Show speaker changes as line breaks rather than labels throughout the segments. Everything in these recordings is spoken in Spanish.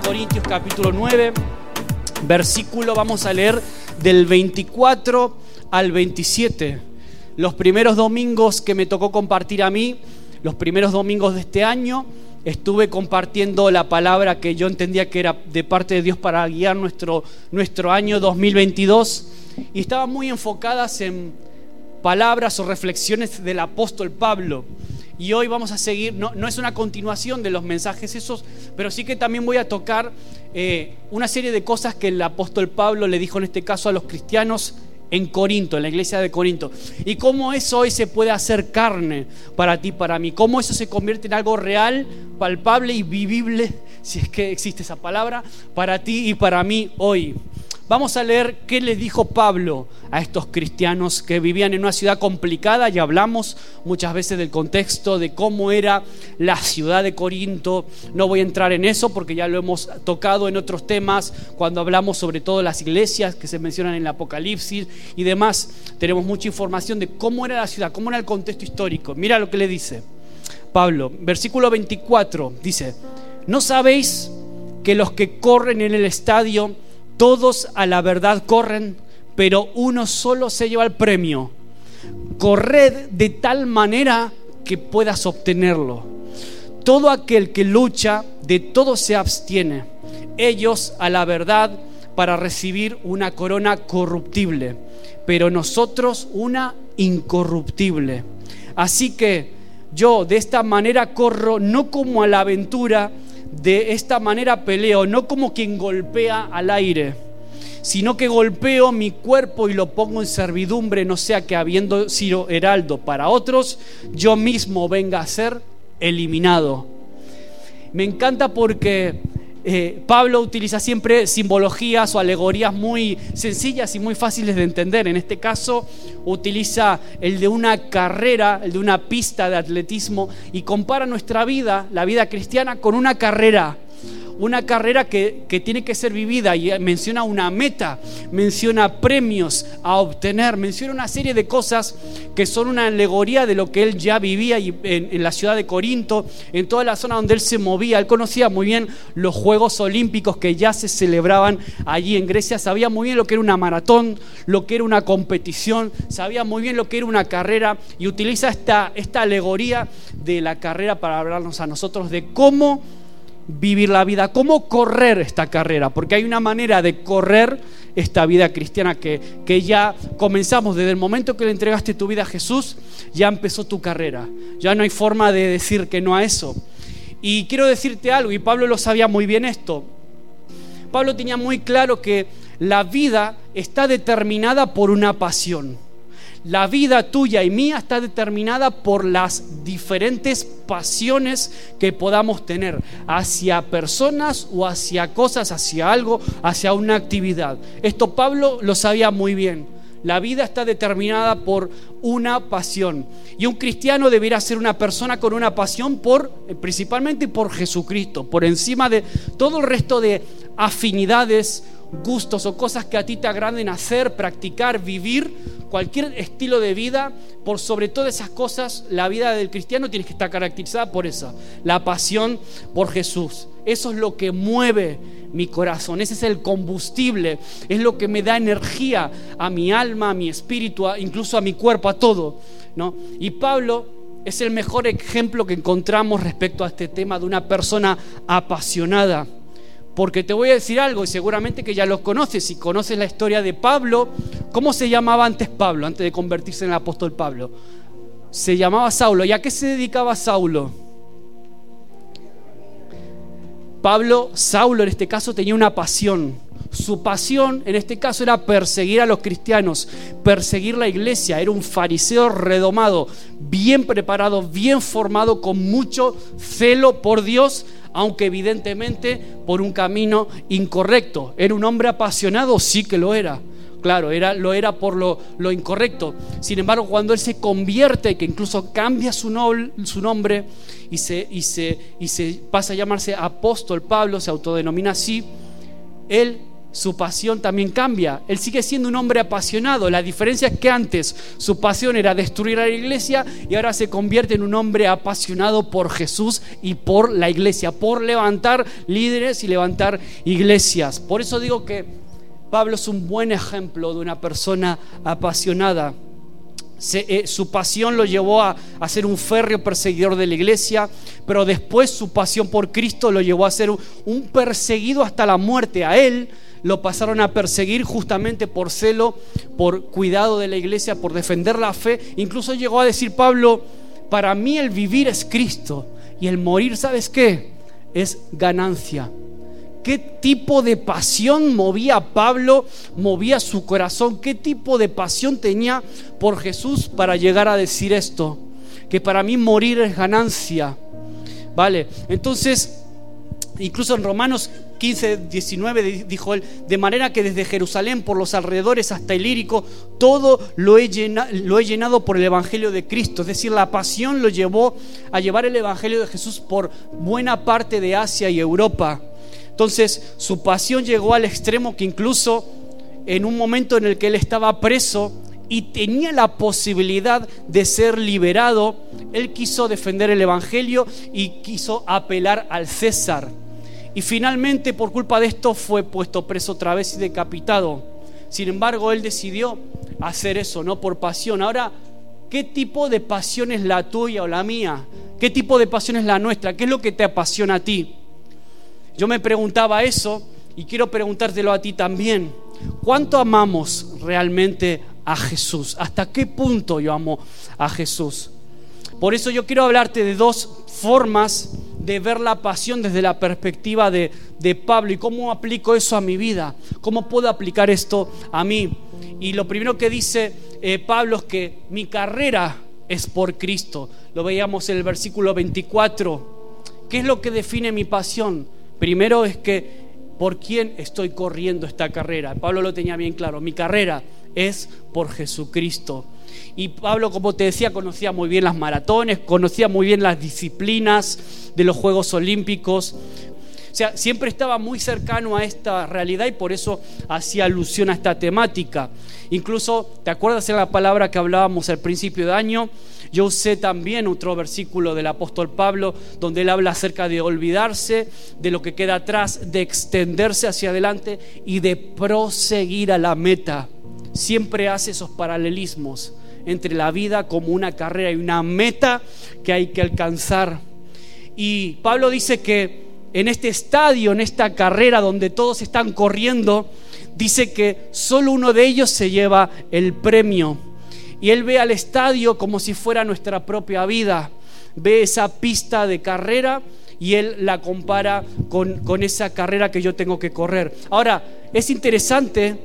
Corintios capítulo 9, versículo vamos a leer del 24 al 27. Los primeros domingos que me tocó compartir a mí, los primeros domingos de este año, estuve compartiendo la palabra que yo entendía que era de parte de Dios para guiar nuestro, nuestro año 2022 y estaban muy enfocadas en palabras o reflexiones del apóstol Pablo. Y hoy vamos a seguir, no, no es una continuación de los mensajes esos, pero sí que también voy a tocar eh, una serie de cosas que el apóstol Pablo le dijo en este caso a los cristianos en Corinto, en la iglesia de Corinto. Y cómo eso hoy se puede hacer carne para ti, para mí. Cómo eso se convierte en algo real, palpable y vivible, si es que existe esa palabra, para ti y para mí hoy. Vamos a leer qué les dijo Pablo a estos cristianos que vivían en una ciudad complicada y hablamos muchas veces del contexto de cómo era la ciudad de Corinto. No voy a entrar en eso porque ya lo hemos tocado en otros temas cuando hablamos sobre todo las iglesias que se mencionan en el Apocalipsis y demás. Tenemos mucha información de cómo era la ciudad, cómo era el contexto histórico. Mira lo que le dice Pablo, versículo 24, dice, ¿no sabéis que los que corren en el estadio todos a la verdad corren, pero uno solo se lleva el premio. Corred de tal manera que puedas obtenerlo. Todo aquel que lucha, de todo se abstiene. Ellos a la verdad para recibir una corona corruptible, pero nosotros una incorruptible. Así que yo de esta manera corro no como a la aventura, de esta manera peleo, no como quien golpea al aire, sino que golpeo mi cuerpo y lo pongo en servidumbre, no sea que habiendo sido heraldo para otros, yo mismo venga a ser eliminado. Me encanta porque eh, Pablo utiliza siempre simbologías o alegorías muy sencillas y muy fáciles de entender. En este caso utiliza el de una carrera, el de una pista de atletismo y compara nuestra vida, la vida cristiana, con una carrera una carrera que, tiene que ser vivida y menciona una meta, menciona premios a obtener, menciona una serie de cosas que son una alegoría de lo que él ya vivía en, en la ciudad de Corinto, en toda la zona donde él se movía. Él conocía muy bien los Juegos Olímpicos que ya se celebraban allí en Grecia, sabía muy bien lo que era una maratón, lo que era una competición, sabía muy bien lo que era una carrera y utiliza esta, esta alegoría de la carrera para hablarnos a nosotros de cómo vivir la vida, cómo correr esta carrera, porque hay una manera de correr esta vida cristiana que, que, ya comenzamos. Desde el momento que le entregaste tu vida a Jesús, ya empezó tu carrera, ya no hay forma de decir que no a eso. Y quiero decirte algo, y Pablo lo sabía muy bien esto, Pablo tenía muy claro que la vida está determinada por una pasión. La vida tuya y mía está determinada por las diferentes pasiones que podamos tener hacia personas o hacia cosas, hacia algo, hacia una actividad. Esto Pablo lo sabía muy bien. La vida está determinada por una pasión. Y un cristiano debería ser una persona con una pasión por, principalmente por Jesucristo, por encima de todo el resto de afinidades gustos o cosas que a ti te agraden hacer, practicar, vivir, cualquier estilo de vida, por sobre todas esas cosas, la vida del cristiano tiene que estar caracterizada por esa, la pasión por Jesús. Eso es lo que mueve mi corazón, ese es el combustible, es lo que me da energía a mi alma, a mi espíritu, incluso a mi cuerpo, a todo. ¿no? Y Pablo es el mejor ejemplo que encontramos respecto a este tema de una persona apasionada porque te voy a decir algo, y seguramente que ya lo conoces, si conoces la historia de Pablo, ¿cómo se llamaba antes Pablo, antes de convertirse en el apóstol Pablo? Se llamaba Saulo. ¿Y a qué se dedicaba Saulo? Pablo, Saulo en este caso tenía una pasión. Su pasión en este caso era perseguir a los cristianos, perseguir la iglesia. Era un fariseo redomado, bien preparado, bien formado, con mucho celo por Dios, aunque evidentemente por un camino incorrecto. ¿Era un hombre apasionado? Sí que lo era. Claro, era, lo era por lo, lo incorrecto. Sin embargo, cuando él se convierte, que incluso cambia su, su nombre y se, y, se, y se pasa a llamarse apóstol Pablo, se autodenomina así, él su pasión también cambia. Él sigue siendo un hombre apasionado. La diferencia es que antes su pasión era destruir a la iglesia y ahora se convierte en un hombre apasionado por Jesús y por la iglesia, por levantar líderes y levantar iglesias. Por eso digo que Pablo es un buen ejemplo de una persona apasionada. Eh, su pasión lo llevó a, ser un férreo perseguidor de la iglesia, pero después su pasión por Cristo lo llevó a ser un perseguido hasta la muerte. A él lo pasaron a perseguir justamente por celo, por cuidado de la iglesia, por defender la fe. Incluso llegó a decir Pablo, para mí el vivir es Cristo y el morir, ¿sabes qué? Es ganancia. ¿Qué tipo de pasión movía a Pablo, movía su corazón? ¿Qué tipo de pasión tenía por Jesús para llegar a decir esto? Que para mí morir es ganancia. ¿Vale? Entonces, incluso en Romanos 15, 19 dijo él, de manera que desde Jerusalén por los alrededores hasta el lírico, todo lo he, llenado, lo he llenado por el Evangelio de Cristo. Es decir, la pasión lo llevó a llevar el Evangelio de Jesús por buena parte de Asia y Europa. Entonces, su pasión llegó al extremo que incluso en un momento en el que él estaba preso, y tenía la posibilidad de ser liberado, él quiso defender el Evangelio y quiso apelar al César. Y finalmente por culpa de esto fue puesto preso otra vez y decapitado. Sin embargo, él decidió hacer eso, no por pasión. Ahora, ¿qué tipo de pasión es la tuya o la mía? ¿Qué tipo de pasión es la nuestra? ¿Qué es lo que te apasiona a ti? Yo me preguntaba eso y quiero preguntártelo a ti también. ¿Cuánto amamos realmente a Jesús? ¿Hasta qué punto yo amo a Jesús? Por eso yo quiero hablarte de dos formas de ver la pasión desde la perspectiva de, Pablo y cómo aplico eso a mi vida, cómo puedo aplicar esto a mí. Y lo primero que dice eh, Pablo es que mi carrera es por Cristo. Lo veíamos en el versículo 24. ¿Qué es lo que define mi pasión? Primero es que por quién estoy corriendo esta carrera. Pablo lo tenía bien claro. Mi carrera es por Jesucristo. Y Pablo, como te decía, conocía muy bien las maratones, conocía muy bien las disciplinas de los Juegos Olímpicos. O sea, siempre estaba muy cercano a esta realidad y por eso hacía alusión a esta temática. Incluso, ¿te acuerdas de la palabra que hablábamos al principio de año? Yo usé también otro versículo del apóstol Pablo donde él habla acerca de olvidarse de lo que queda atrás, de extenderse hacia adelante y de proseguir a la meta. Siempre hace esos paralelismos entre la vida como una carrera y una meta que hay que alcanzar. Y Pablo dice que en este estadio, en esta carrera donde todos están corriendo, dice que solo uno de ellos se lleva el premio. Y él ve al estadio como si fuera nuestra propia vida. Ve esa pista de carrera y él la compara con, con esa carrera que yo tengo que correr. Ahora, es interesante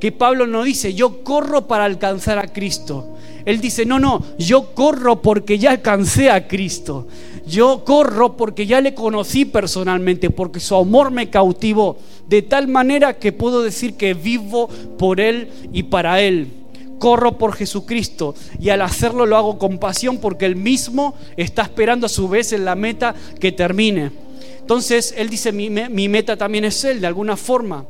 que Pablo no dice, yo corro para alcanzar a Cristo. Él dice, no, no, yo corro porque ya alcancé a Cristo. Yo corro porque ya le conocí personalmente, porque su amor me cautivó, de tal manera que puedo decir que vivo por Él y para Él. Corro por Jesucristo y al hacerlo lo hago con pasión porque Él mismo está esperando a su vez en la meta que termine. Entonces Él dice, mi, mi meta también es Él, de alguna forma.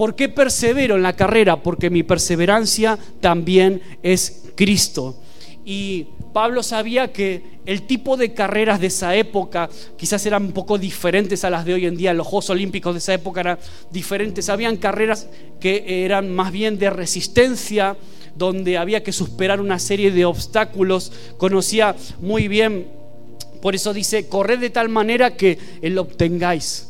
¿Por qué persevero en la carrera? Porque mi perseverancia también es Cristo. Y Pablo sabía que el tipo de carreras de esa época quizás eran un poco diferentes a las de hoy en día. Los Juegos Olímpicos de esa época eran diferentes. Habían carreras que eran más bien de resistencia, donde había que superar una serie de obstáculos. Conocía muy bien, por eso dice, corred de tal manera que lo obtengáis.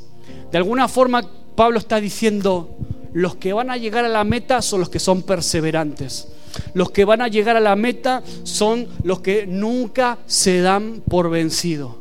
De alguna forma, Pablo está diciendo, los que van a llegar a la meta son los que son perseverantes. Los que van a llegar a la meta son los que nunca se dan por vencido.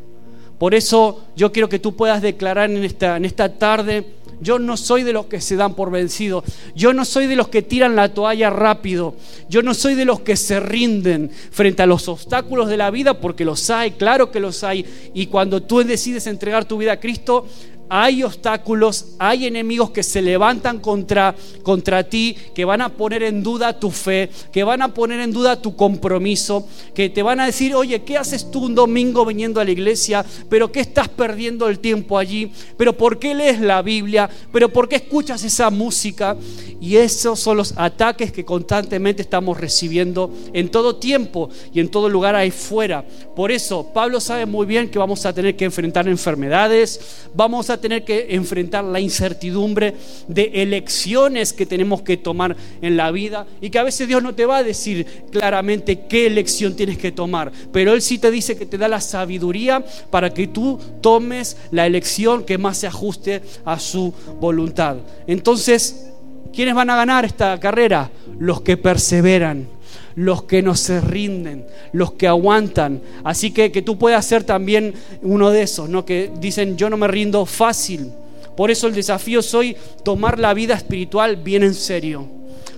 Por eso yo quiero que tú puedas declarar en esta, en esta tarde, yo no soy de los que se dan por vencido. Yo no soy de los que tiran la toalla rápido. Yo no soy de los que se rinden frente a los obstáculos de la vida, porque los hay, claro que los hay. Y cuando tú decides entregar tu vida a Cristo, hay obstáculos, hay enemigos que se levantan contra, contra ti, que van a poner en duda tu fe, que van a poner en duda tu compromiso, que te van a decir, oye, ¿qué haces tú un domingo viniendo a la iglesia? ¿Pero qué estás perdiendo el tiempo allí? ¿Pero por qué lees la Biblia? ¿Pero por qué escuchas esa música? Y esos son los ataques que constantemente estamos recibiendo en todo tiempo y en todo lugar ahí fuera. Por eso, Pablo sabe muy bien que vamos a tener que enfrentar enfermedades, vamos a tener que enfrentar la incertidumbre de elecciones que tenemos que tomar en la vida y que a veces Dios no te va a decir claramente qué elección tienes que tomar, pero Él sí te dice que te da la sabiduría para que tú tomes la elección que más se ajuste a su voluntad. Entonces, ¿quiénes van a ganar esta carrera? Los que perseveran los que no se rinden, los que aguantan. Así que que tú puedas ser también uno de esos, ¿no? Que dicen, yo no me rindo fácil. Por eso el desafío es hoy tomar la vida espiritual bien en serio.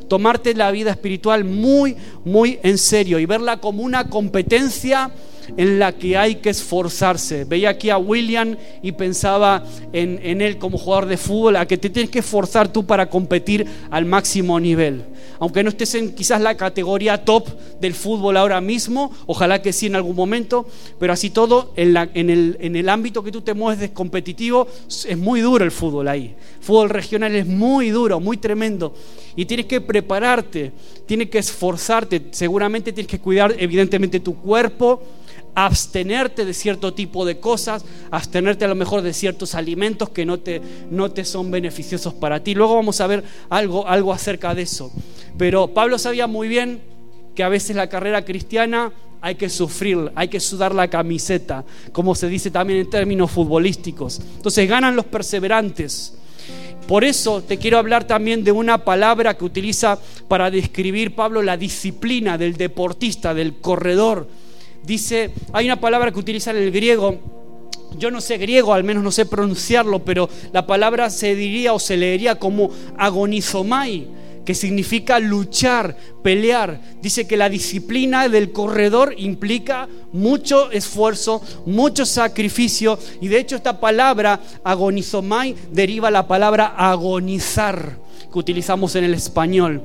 Tomarte la vida espiritual muy, muy en serio y verla como una competencia en la que hay que esforzarse. Veía aquí a William y pensaba en, él como jugador de fútbol, a que te tienes que esforzar tú para competir al máximo nivel. Aunque no estés en quizás la categoría top del fútbol ahora mismo, ojalá que sí en algún momento, pero así todo, en, el ámbito que tú te mueves de competitivo, es muy duro el fútbol ahí. fútbol regional es muy duro, muy tremendo. Y tienes que prepararte, tienes que esforzarte, seguramente tienes que cuidar evidentemente tu cuerpo, abstenerte de cierto tipo de cosas, abstenerte a lo mejor de ciertos alimentos que no te, no te son beneficiosos para ti. Luego vamos a ver algo, algo acerca de eso. Pero Pablo sabía muy bien que a veces la carrera cristiana hay que sufrir, hay que sudar la camiseta, como se dice también en términos futbolísticos. Entonces ganan los perseverantes. Por eso te quiero hablar también de una palabra que utiliza para describir Pablo la disciplina del deportista, del corredor dice, hay una palabra que utiliza en el griego, yo no sé griego, al menos no sé pronunciarlo, pero la palabra se diría o se leería como agonizomai, que significa luchar, pelear. Dice que la disciplina del corredor implica mucho esfuerzo, mucho sacrificio, y de hecho esta palabra agonizomai deriva la palabra agonizar que utilizamos en el español.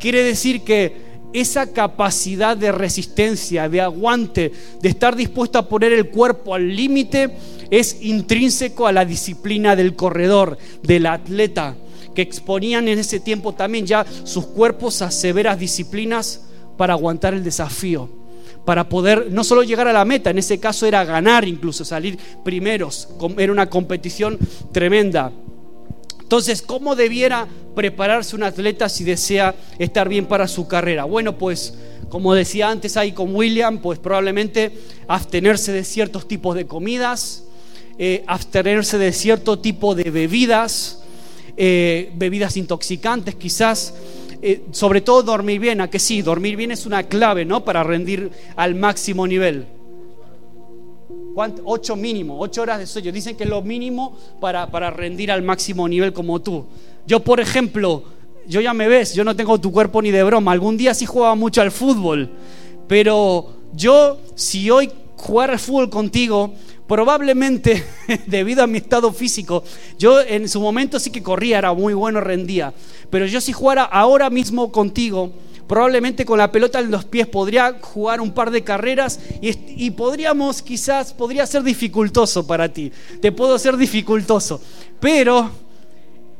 Quiere decir que esa capacidad de resistencia, de aguante, de estar dispuesto a poner el cuerpo al límite, es intrínseco a la disciplina del corredor, del atleta, que exponían en ese tiempo también ya sus cuerpos a severas disciplinas para aguantar el desafío, para poder no solo llegar a la meta, en ese caso era ganar incluso, salir primeros, era una competición tremenda. Entonces, ¿cómo debiera prepararse un atleta si desea estar bien para su carrera? Bueno, pues como decía antes ahí con William, pues probablemente abstenerse de ciertos tipos de comidas, eh, abstenerse de cierto tipo de bebidas, eh, bebidas intoxicantes quizás, eh, sobre todo dormir bien, a que sí, dormir bien es una clave, ¿no? Para rendir al máximo nivel. Ocho mínimo, ocho horas de sueño. Dicen que es lo mínimo para, para rendir al máximo nivel como tú. Yo, por ejemplo, yo ya me ves, yo no tengo tu cuerpo ni de broma. Algún día sí jugaba mucho al fútbol, pero yo, si hoy jugara al fútbol contigo, probablemente debido a mi estado físico, yo en su momento sí que corría, era muy bueno, rendía, pero yo si jugara ahora mismo contigo, probablemente con la pelota en los pies podría jugar un par de carreras y, podríamos quizás, podría ser dificultoso para ti, te puedo ser dificultoso, pero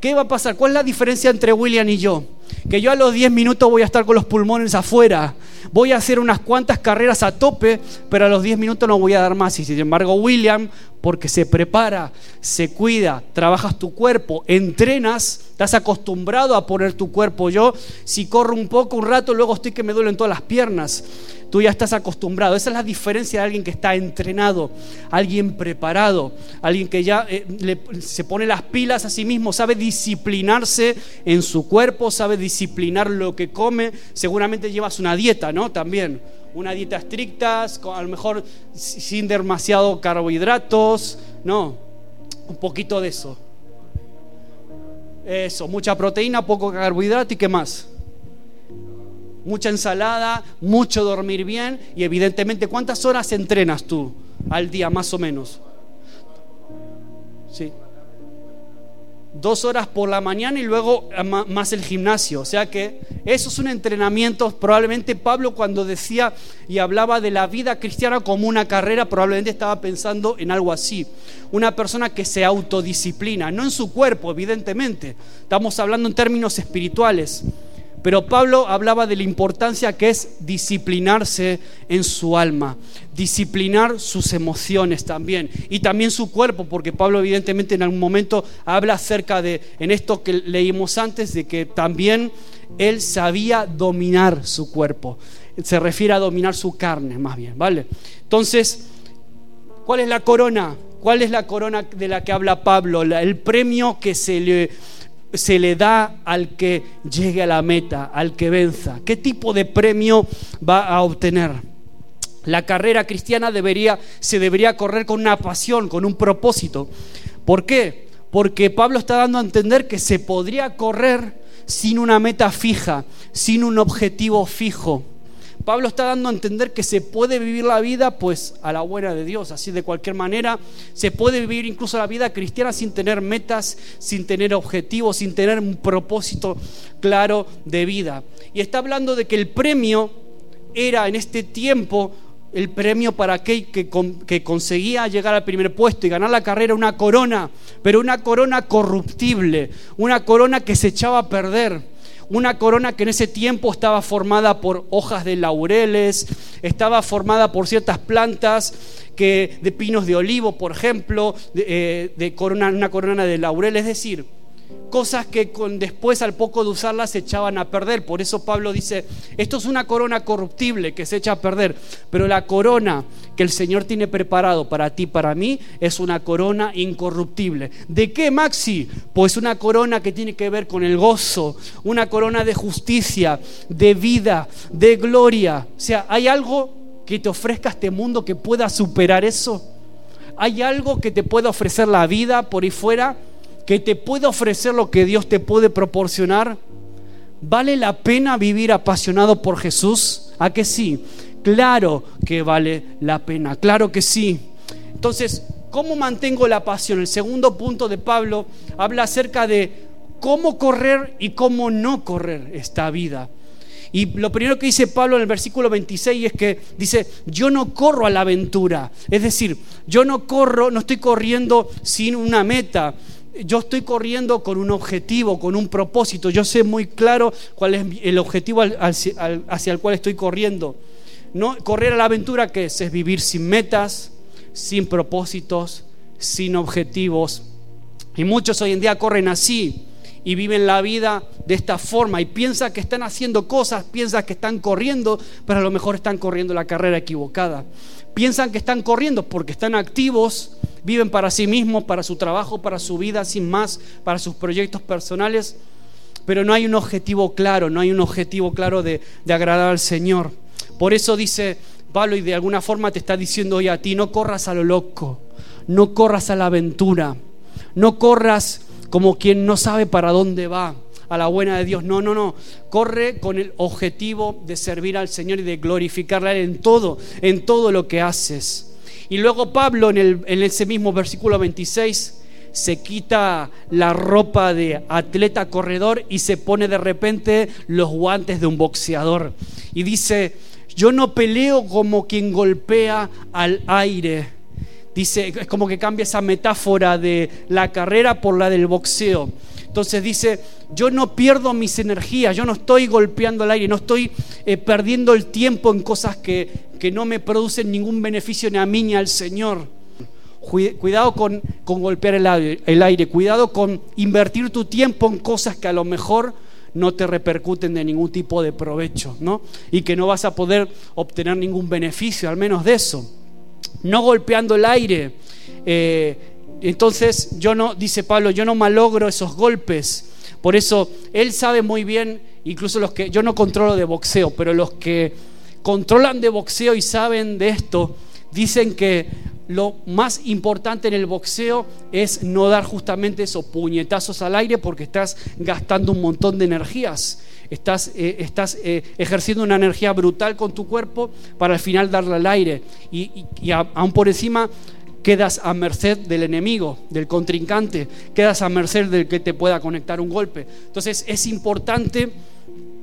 ¿qué va a pasar? ¿Cuál es la diferencia entre William y yo? Que yo a los 10 minutos voy a estar con los pulmones afuera, voy a hacer unas cuantas carreras a tope, pero a los 10 minutos no voy a dar más. Y sin embargo, William, porque se prepara, se cuida, trabajas tu cuerpo, entrenas, estás acostumbrado a poner tu cuerpo. Yo, si corro un poco, un rato, luego estoy que me duelen todas las piernas. Tú ya estás acostumbrado. Esa es la diferencia de alguien que está entrenado, alguien preparado, alguien que ya eh, se pone las pilas a sí mismo, sabe disciplinarse en su cuerpo, sabe disciplinar lo que come. Seguramente llevas una dieta, ¿no? También una dieta estricta, a lo mejor sin demasiado carbohidratos, no, un poquito de eso. Eso, mucha proteína, poco carbohidrato y qué más mucha ensalada, mucho dormir bien y evidentemente cuántas horas entrenas tú al día más o menos. Sí. dos horas por la mañana y luego más el gimnasio. O sea que eso es un entrenamiento. Probablemente Pablo cuando decía y hablaba de la vida cristiana como una carrera, probablemente estaba pensando en algo así. Una persona que se autodisciplina, no en su cuerpo, evidentemente. Estamos hablando en términos espirituales. Pero Pablo hablaba de la importancia que es disciplinarse en su alma, disciplinar sus emociones también y también su cuerpo, porque Pablo evidentemente en algún momento habla acerca de, en esto que leímos antes, de que también él sabía dominar su cuerpo. Se refiere a dominar su carne más bien, ¿vale? Entonces, ¿cuál es la corona? ¿Cuál es la corona de la que habla Pablo? el premio que se le se le da al que llegue a la meta, al que venza? ¿Qué tipo de premio va a obtener? La carrera cristiana debería, se debería correr con una pasión, con un propósito. ¿Por qué? Porque Pablo está dando a entender que se podría correr sin una meta fija, sin un objetivo fijo. Pablo está dando a entender que se puede vivir la vida pues a la buena de Dios, así de cualquier manera se puede vivir incluso la vida cristiana sin tener metas, sin tener objetivos, sin tener un propósito claro de vida. Y está hablando de que el premio era en este tiempo el premio para aquel que, que, conseguía llegar al primer puesto y ganar la carrera, una corona, pero una corona corruptible, una corona que se echaba a perder una corona que en ese tiempo estaba formada por hojas de laureles, estaba formada por ciertas plantas que, de pinos de olivo, por ejemplo, de, eh, corona, una corona de laurel, es decir, cosas que con, después al poco de usarlas se echaban a perder. Por eso Pablo dice, esto es una corona corruptible que se echa a perder, pero la corona que el Señor tiene preparado para ti, para mí, es una corona incorruptible. ¿De qué, Maxi? Pues una corona que tiene que ver con el gozo, una corona de justicia, de vida, de gloria. O sea, ¿hay algo que te ofrezca este mundo que pueda superar eso? ¿Hay algo que te pueda ofrecer la vida por ahí fuera? Que te puede ofrecer lo que Dios te puede proporcionar? ¿Vale la pena vivir apasionado por Jesús? ¿A que sí? Claro que vale la pena, claro que sí. Entonces, ¿cómo mantengo la pasión? El segundo punto de Pablo habla acerca de cómo correr y cómo no correr esta vida. Y lo primero que dice Pablo en el versículo 26 es que dice, yo no corro a la aventura. Es decir, yo no corro, no estoy corriendo sin una meta yo estoy corriendo con un objetivo, con un propósito. Yo sé muy claro cuál es el objetivo hacia el cual estoy corriendo. No, correr a la aventura que es, es vivir sin metas, sin propósitos, sin objetivos. Y muchos hoy en día corren así y viven la vida de esta forma y piensan que están haciendo cosas, piensan que están corriendo, pero a lo mejor están corriendo la carrera equivocada. Piensan que están corriendo porque están activos, viven para sí mismos, para su trabajo, para su vida, sin más, para sus proyectos personales, pero no hay un objetivo claro, no hay un objetivo claro de, agradar al Señor. Por eso dice Pablo y de alguna forma te está diciendo hoy a ti, no corras a lo loco, no corras a la aventura, no corras como quien no sabe para dónde va a la buena de Dios. No, no, no. Corre con el objetivo de servir al Señor y de glorificarle en todo, en todo lo que haces. Y luego Pablo en, el, en ese mismo versículo 26 se quita la ropa de atleta corredor y se pone de repente los guantes de un boxeador. Y dice, yo no peleo como quien golpea al aire. Dice, es como que cambia esa metáfora de la carrera por la del boxeo. Entonces dice, yo no pierdo mis energías, yo no estoy golpeando el aire, no estoy eh, perdiendo el tiempo en cosas que, no me producen ningún beneficio ni a mí ni al Señor. Cuidado con, golpear el aire, el aire, cuidado con invertir tu tiempo en cosas que a lo mejor no te repercuten de ningún tipo de provecho, ¿no? Y que no vas a poder obtener ningún beneficio, al menos de eso. No golpeando el aire. Eh, entonces yo no, dice Pablo, yo no malogro esos golpes. Por eso él sabe muy bien, incluso los que, yo no controlo de boxeo, pero los que controlan de boxeo y saben de esto, dicen que lo más importante en el boxeo es no dar justamente esos puñetazos al aire porque estás gastando un montón de energías. Estás, eh, estás eh, ejerciendo una energía brutal con tu cuerpo para al final darle al aire. Y, y aún por encima quedas a merced del enemigo, del contrincante, quedas a merced del que te pueda conectar un golpe. Entonces es importante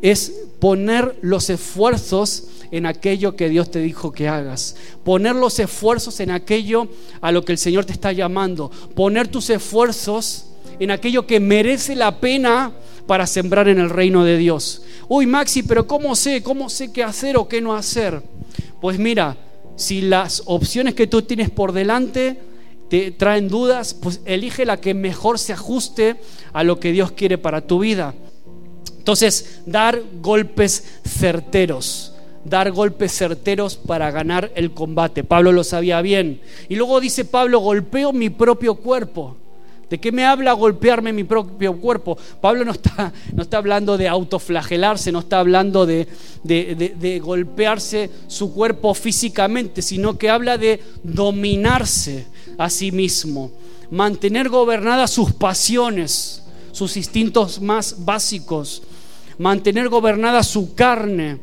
es poner los esfuerzos en aquello que Dios te dijo que hagas. Poner los esfuerzos en aquello a lo que el Señor te está llamando. Poner tus esfuerzos en aquello que merece la pena para sembrar en el reino de Dios. Uy, Maxi, pero ¿cómo sé? ¿Cómo sé qué hacer o qué no hacer? Pues mira, si las opciones que tú tienes por delante te traen dudas, pues elige la que mejor se ajuste a lo que Dios quiere para tu vida. Entonces, dar golpes certeros, dar golpes certeros para ganar el combate. Pablo lo sabía bien. Y luego dice Pablo, golpeo mi propio cuerpo. ¿De qué me habla golpearme mi propio cuerpo? Pablo no está, no está hablando de autoflagelarse, no está hablando de, de, golpearse su cuerpo físicamente, sino que habla de dominarse a sí mismo, mantener gobernadas sus pasiones, sus instintos más básicos, mantener gobernada su carne,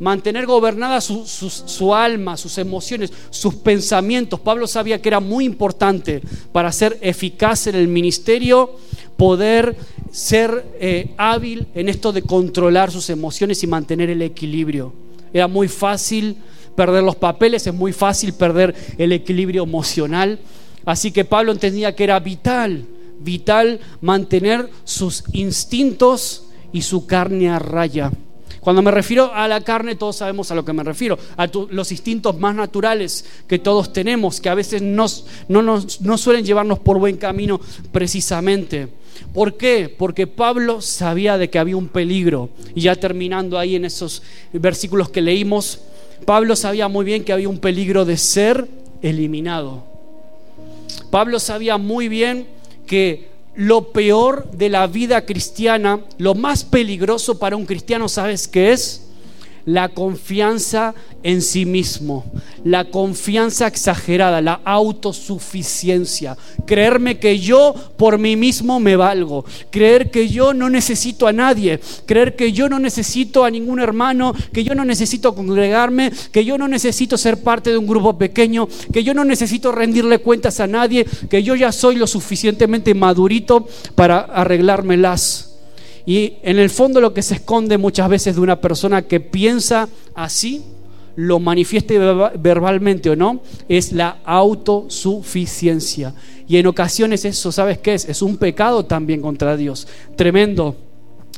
mantener gobernada su, alma, sus emociones, sus pensamientos. Pablo sabía que era muy importante para ser eficaz en el ministerio poder ser eh, hábil en esto de controlar sus emociones y mantener el equilibrio. Era muy fácil perder los papeles, es muy fácil perder el equilibrio emocional. Así que Pablo entendía que era vital, vital mantener sus instintos y su carne a raya. Cuando me refiero a la carne, todos sabemos a lo que me refiero, a los instintos más naturales que todos tenemos, que a veces no, no suelen llevarnos por buen camino precisamente. ¿Por qué? Porque Pablo sabía de que había un peligro. Y ya terminando ahí en esos versículos que leímos, Pablo sabía muy bien que había un peligro de ser eliminado. Pablo sabía muy bien que lo peor de la vida cristiana, lo más peligroso para un cristiano, ¿sabes qué es? La confianza en sí mismo, la confianza exagerada, la autosuficiencia, creerme que yo por mí mismo me valgo, creer que yo no necesito a nadie, creer que yo no necesito a ningún hermano, que yo no necesito congregarme, que yo no necesito ser parte de un grupo pequeño, que yo no necesito rendirle cuentas a nadie, que yo ya soy lo suficientemente madurito para arreglármelas. Y en el fondo lo que se esconde muchas veces de una persona que piensa así, lo manifieste verbalmente o no, es la autosuficiencia. Y en ocasiones eso, ¿sabes qué es? Es un pecado también contra Dios. Tremendo.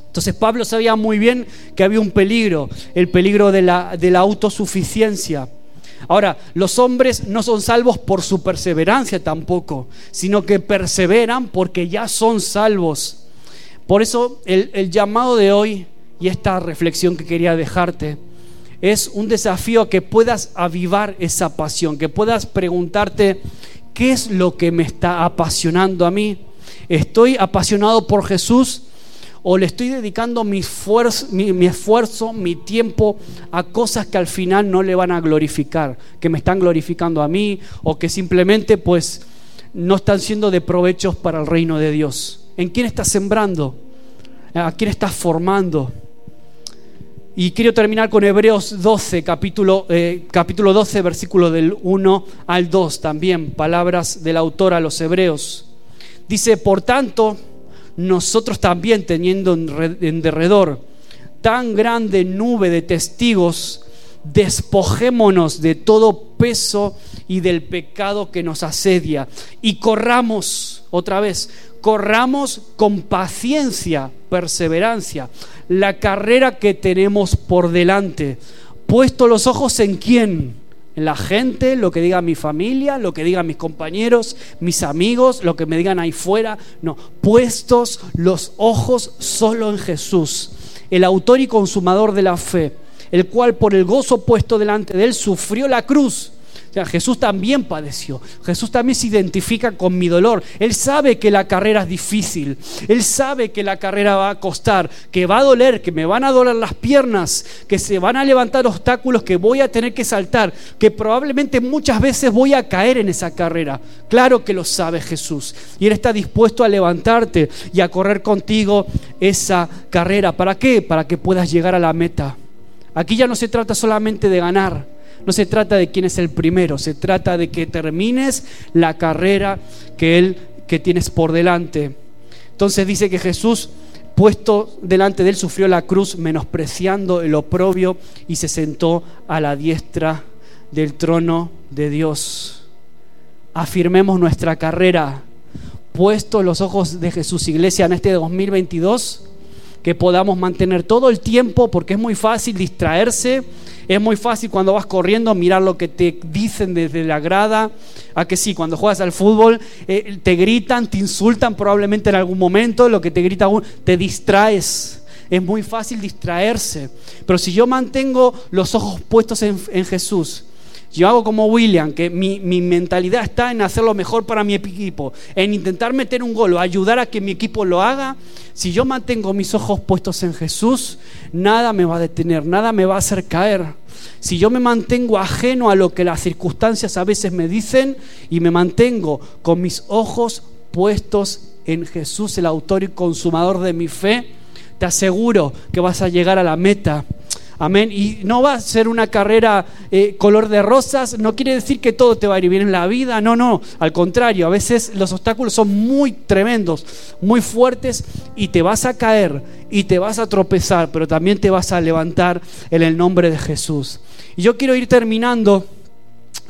Entonces Pablo sabía muy bien que había un peligro, el peligro de la, de la autosuficiencia. Ahora, los hombres no son salvos por su perseverancia tampoco, sino que perseveran porque ya son salvos. Por eso el, llamado de hoy y esta reflexión que quería dejarte es un desafío a que puedas avivar esa pasión, que puedas preguntarte, ¿qué es lo que me está apasionando a mí? ¿Estoy apasionado por Jesús o le estoy dedicando mi esfuerzo, mi, esfuerzo, mi tiempo a cosas que al final no le van a glorificar, que me están glorificando a mí o que simplemente pues no están siendo de provechos para el reino de Dios? ¿En quién estás sembrando? ¿A quién estás formando? Y quiero terminar con Hebreos 12, capítulo, eh, capítulo 12, versículo del 1 al 2, también palabras del autor a los Hebreos. Dice, por tanto, nosotros también teniendo en derredor tan grande nube de testigos, despojémonos de todo peso y del pecado que nos asedia y corramos otra vez corramos con paciencia, perseverancia, la carrera que tenemos por delante. Puesto los ojos en quién? En la gente, lo que diga mi familia, lo que digan mis compañeros, mis amigos, lo que me digan ahí fuera. No, puestos los ojos solo en Jesús, el autor y consumador de la fe, el cual por el gozo puesto delante de él sufrió la cruz Jesús también padeció. Jesús también se identifica con mi dolor. Él sabe que la carrera es difícil. Él sabe que la carrera va a costar, que va a doler, que me van a doler las piernas, que se van a levantar obstáculos que voy a tener que saltar, que probablemente muchas veces voy a caer en esa carrera. Claro que lo sabe Jesús. Y Él está dispuesto a levantarte y a correr contigo esa carrera. ¿Para qué? Para que puedas llegar a la meta. Aquí ya no se trata solamente de ganar No se trata de quién es el primero, se trata de que termines la carrera que él que tienes por delante. Entonces dice que Jesús puesto delante de él sufrió la cruz menospreciando el oprobio y se sentó a la diestra del trono de Dios. Afirmemos nuestra carrera, puesto los ojos de Jesús, iglesia, en este 2022, que podamos mantener todo el tiempo, porque es muy fácil distraerse, es muy fácil cuando vas corriendo mirar lo que te dicen desde la grada, a que sí, cuando juegas al fútbol eh, te gritan, te insultan probablemente en algún momento, lo que te grita te distraes es muy fácil distraerse. Pero si yo mantengo los ojos puestos en Jesús, yo hago como William, que mi, mentalidad está en hacer lo mejor para mi equipo, en intentar meter un gol ayudar a que mi equipo lo haga. Si yo mantengo mis ojos puestos en Jesús, nada me va a detener, nada me va a hacer caer. Si yo me mantengo ajeno a lo que las circunstancias a veces me dicen y me mantengo con mis ojos puestos en Jesús, el autor y consumador de mi fe, te aseguro que vas a llegar a la meta Amén. Y no va a ser una carrera eh, color de rosas, no quiere decir que todo te va a ir bien en la vida, no, no, al contrario, a veces los obstáculos son muy tremendos, muy fuertes y te vas a caer y te vas a tropezar, pero también te vas a levantar en el nombre de Jesús. Y yo quiero ir terminando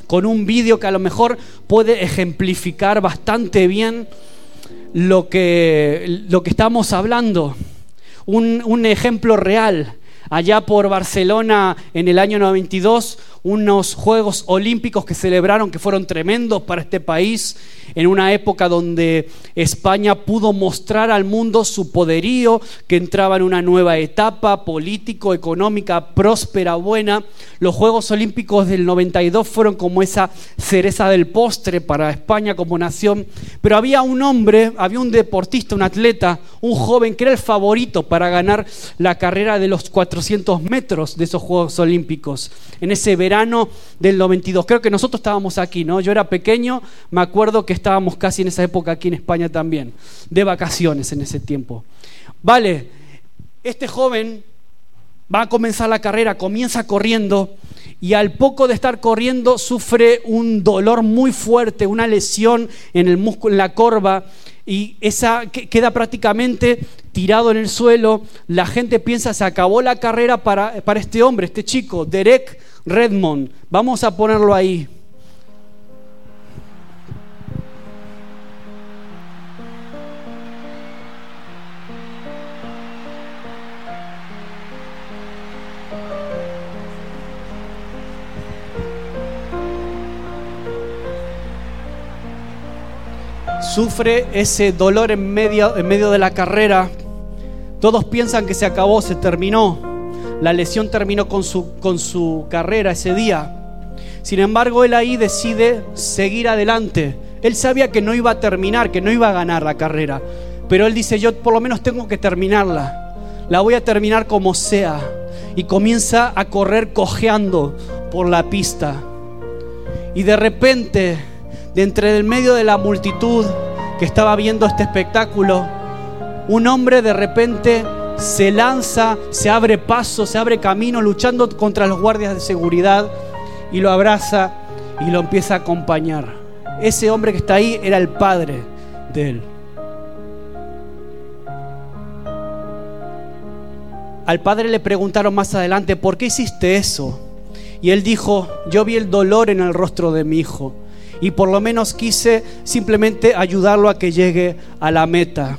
con un vídeo que a lo mejor puede ejemplificar bastante bien lo que, lo que estamos hablando. Un, un ejemplo real allá por Barcelona en el año 92, unos Juegos Olímpicos que celebraron que fueron tremendos para este país, en una época donde España pudo mostrar al mundo su poderío, que entraba en una nueva etapa político, económica, próspera, buena. Los Juegos Olímpicos del 92 fueron como esa cereza del postre para España como nación, pero había un hombre, había un deportista, un atleta, un joven que era el favorito para ganar la carrera de los 400 metros de esos Juegos Olímpicos en ese verano del 92. Creo que nosotros estábamos aquí, ¿no? Yo era pequeño, me acuerdo que estábamos casi en esa época aquí en España también, de vacaciones en ese tiempo. Vale, este joven va a comenzar la carrera, comienza corriendo y al poco de estar corriendo sufre un dolor muy fuerte, una lesión en el músculo, en la corva y esa queda prácticamente tirado en el suelo. La gente piensa se acabó la carrera para, para este hombre, este chico, Derek Redmond. Vamos a ponerlo ahí. sufre ese dolor en medio, en medio de la carrera. Todos piensan que se acabó, se terminó. La lesión terminó con su, con su carrera ese día. Sin embargo, él ahí decide seguir adelante. Él sabía que no iba a terminar, que no iba a ganar la carrera. Pero él dice, yo por lo menos tengo que terminarla. La voy a terminar como sea. Y comienza a correr cojeando por la pista. Y de repente, de entre el medio de la multitud que estaba viendo este espectáculo, un hombre de repente se lanza, se abre paso, se abre camino luchando contra los guardias de seguridad y lo abraza y lo empieza a acompañar. Ese hombre que está ahí era el padre de él. Al padre le preguntaron más adelante, ¿por qué hiciste eso? Y él dijo, yo vi el dolor en el rostro de mi hijo y por lo menos quise simplemente ayudarlo a que llegue a la meta.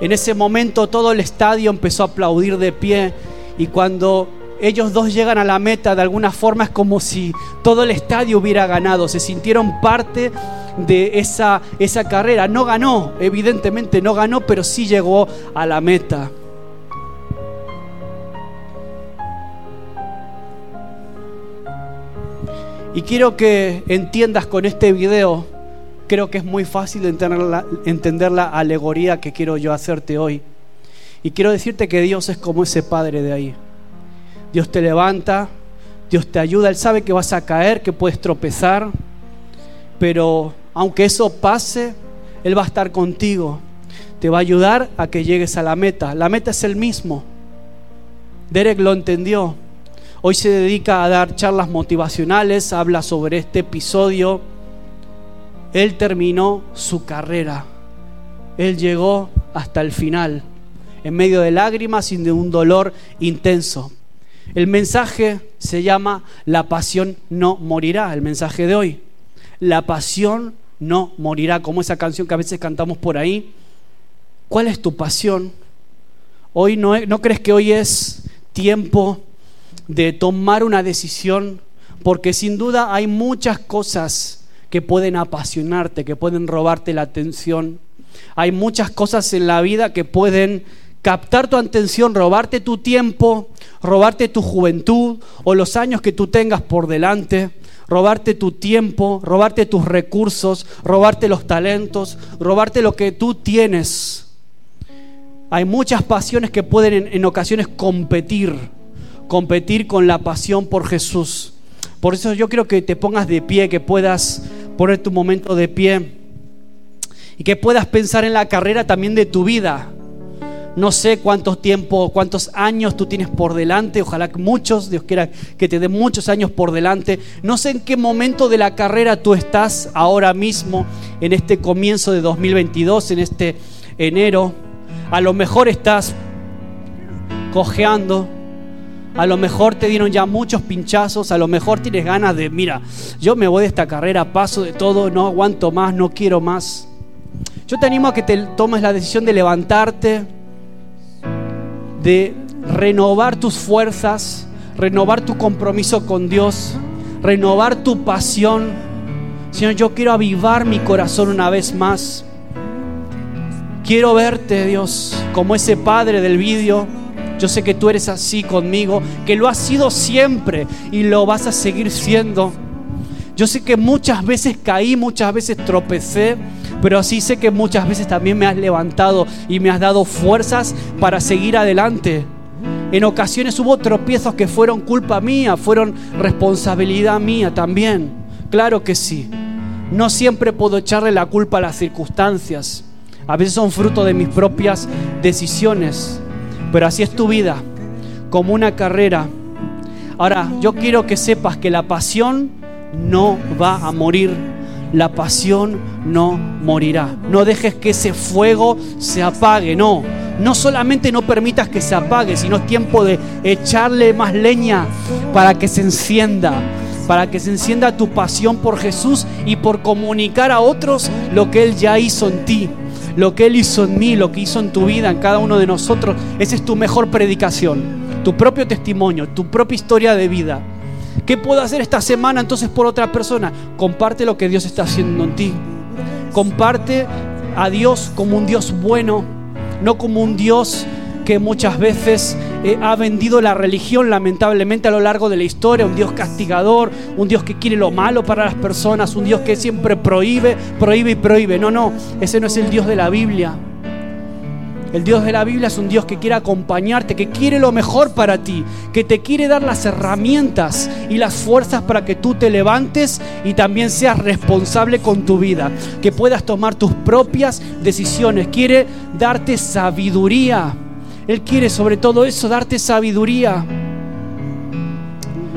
En ese momento todo el estadio empezó a aplaudir de pie y cuando ellos dos llegan a la meta, de alguna forma es como si todo el estadio hubiera ganado, se sintieron parte de esa, esa carrera. No ganó, evidentemente no ganó, pero sí llegó a la meta. Y quiero que entiendas con este video creo que es muy fácil entender la, alegoría que quiero yo hacerte hoy. Y quiero decirte que Dios es como ese padre de ahí. Dios te levanta, Dios te ayuda, Él sabe que vas a caer, que puedes tropezar, pero aunque eso pase, Él va a estar contigo. Te va a ayudar a que llegues a la meta. La meta es el mismo. Derek lo entendió. Hoy se dedica a dar charlas motivacionales, habla sobre este episodio. Él terminó su carrera. Él llegó hasta el final, en medio de lágrimas y de un dolor intenso. El mensaje se llama La pasión no morirá, el mensaje de hoy. La pasión no morirá, como esa canción que a veces cantamos por ahí. ¿Cuál es tu pasión? Hoy no, no crees que hoy es tiempo de tomar una decisión, porque sin duda hay muchas cosas que pueden apasionarte, que pueden robarte la atención. Hay muchas cosas en la vida que pueden captar tu atención, robarte tu tiempo, robarte tu juventud o los años que tú tengas por delante, robarte tu tiempo, robarte tus recursos, robarte los talentos, robarte lo que tú tienes. Hay muchas pasiones que pueden en, ocasiones competir, competir con la pasión por Jesús. Por eso yo quiero que te pongas de pie, que puedas poner tu momento de pie y que puedas pensar en la carrera también de tu vida. No sé cuántos tiempos, cuántos años tú tienes por delante. Ojalá que muchos, Dios quiera que te dé muchos años por delante. No sé en qué momento de la carrera tú estás ahora mismo, en este comienzo de 2022, en este enero. A lo mejor estás cojeando. A lo mejor te dieron ya muchos pinchazos, a lo mejor tienes ganas de, mira, yo me voy de esta carrera, paso de todo, no aguanto más, no quiero más. Yo te animo a que te tomes la decisión de levantarte, de renovar tus fuerzas, renovar tu compromiso con Dios, renovar tu pasión. Señor, yo quiero avivar mi corazón una vez más. Quiero verte, Dios, como ese padre del vídeo. Yo sé que tú eres así conmigo, que lo has sido siempre y lo vas a seguir siendo. Yo sé que muchas veces caí, muchas veces tropecé, pero así sé que muchas veces también me has levantado y me has dado fuerzas para seguir adelante. En ocasiones hubo tropiezos que fueron culpa mía, fueron responsabilidad mía también. Claro que sí. No siempre puedo echarle la culpa a las circunstancias. A veces son fruto de mis propias decisiones. Pero así es tu vida, como una carrera. Ahora, yo quiero que sepas que la pasión no va a morir la pasión no morirá. No dejes que ese fuego se apague, no. No solamente no permitas que se apague, sino es tiempo de echarle más leña para que se encienda, para que se encienda tu pasión por Jesús y por comunicar a otros lo que Él ya hizo en ti, lo que Él hizo en mí, lo que hizo en tu vida, en cada uno de nosotros. Esa es tu mejor predicación, tu propio testimonio, tu propia historia de vida. ¿Qué puedo hacer esta semana entonces por otra persona? Comparte lo que Dios está haciendo en ti. Comparte a Dios como un Dios bueno, no como un Dios que muchas veces eh, ha vendido la religión lamentablemente a lo largo de la historia, un Dios castigador, un Dios que quiere lo malo para las personas, un Dios que siempre prohíbe, prohíbe y prohíbe. No, no, ese no es el Dios de la Biblia. El Dios de la Biblia es un Dios que quiere acompañarte, que quiere lo mejor para ti, que te quiere dar las herramientas y las fuerzas para que tú te levantes y también seas responsable con tu vida, que puedas tomar tus propias decisiones. Quiere darte sabiduría. Él quiere sobre todo eso, darte sabiduría.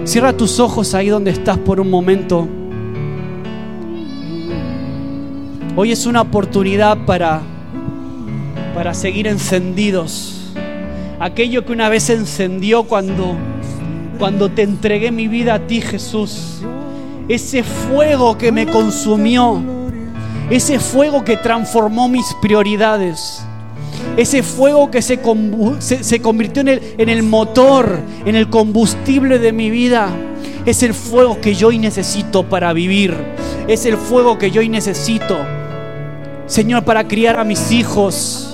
Cierra tus ojos ahí donde estás por un momento. Hoy es una oportunidad para para seguir encendidos. Aquello que una vez encendió cuando, cuando te entregué mi vida a ti, Jesús. Ese fuego que me consumió. Ese fuego que transformó mis prioridades. Ese fuego que se, se, convirtió en el, en el motor, en el combustible de mi vida. Es el fuego que yo hoy necesito para vivir. Es el fuego que yo hoy necesito, Señor, para criar a mis hijos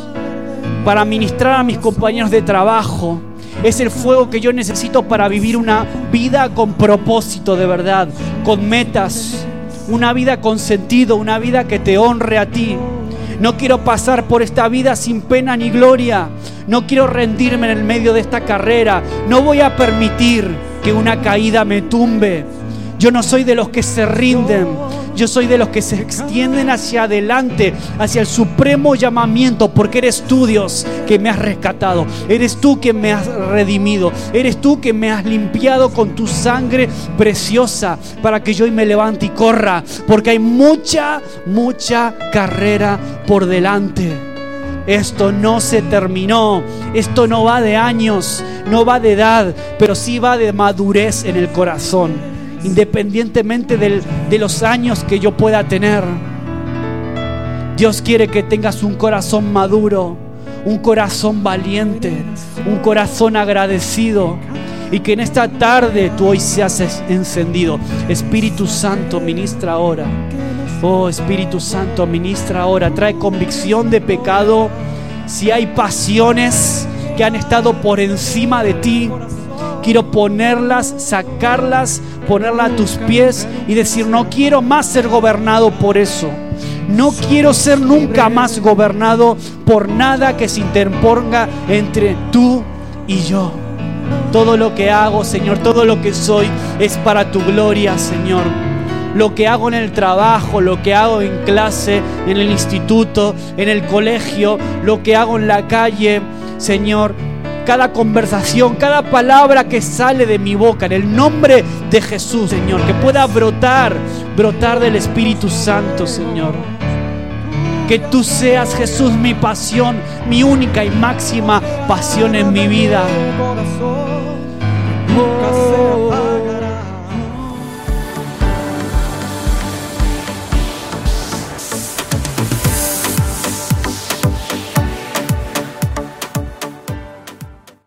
para ministrar a mis compañeros de trabajo. Es el fuego que yo necesito para vivir una vida con propósito de verdad, con metas, una vida con sentido, una vida que te honre a ti. No quiero pasar por esta vida sin pena ni gloria. No quiero rendirme en el medio de esta carrera. No voy a permitir que una caída me tumbe. Yo no soy de los que se rinden. Yo soy de los que se extienden hacia adelante, hacia el supremo llamamiento, porque eres tú, Dios, que me has rescatado. Eres tú que me has redimido. Eres tú que me has limpiado con tu sangre preciosa para que yo hoy me levante y corra, porque hay mucha, mucha carrera por delante. Esto no se terminó. Esto no va de años, no va de edad, pero sí va de madurez en el corazón, independientemente de los años que yo pueda tener. Dios quiere que tengas un corazón maduro, un corazón valiente, un corazón agradecido. Y que en esta tarde tú hoy seas encendido. Espíritu Santo, ministra ahora. Oh Espíritu Santo, ministra ahora, trae convicción de pecado. Si hay pasiones que han estado por encima de ti, quiero ponerlas, sacarlas, ponerlas a tus pies y decir, no quiero más ser gobernado por eso. No quiero ser nunca más gobernado por nada que se interponga entre tú y yo. Todo lo que hago, Señor, todo lo que soy es para tu gloria, Señor lo que hago en el trabajo, lo que hago en clase, en el instituto, en el colegio, lo que hago en la calle, Señor cada conversación, cada palabra que sale de mi boca, en el nombre de Jesús, Señor, que pueda brotar, brotar del Espíritu Santo, Señor. Que tú seas, Jesús, mi pasión, mi única y máxima pasión en mi vida.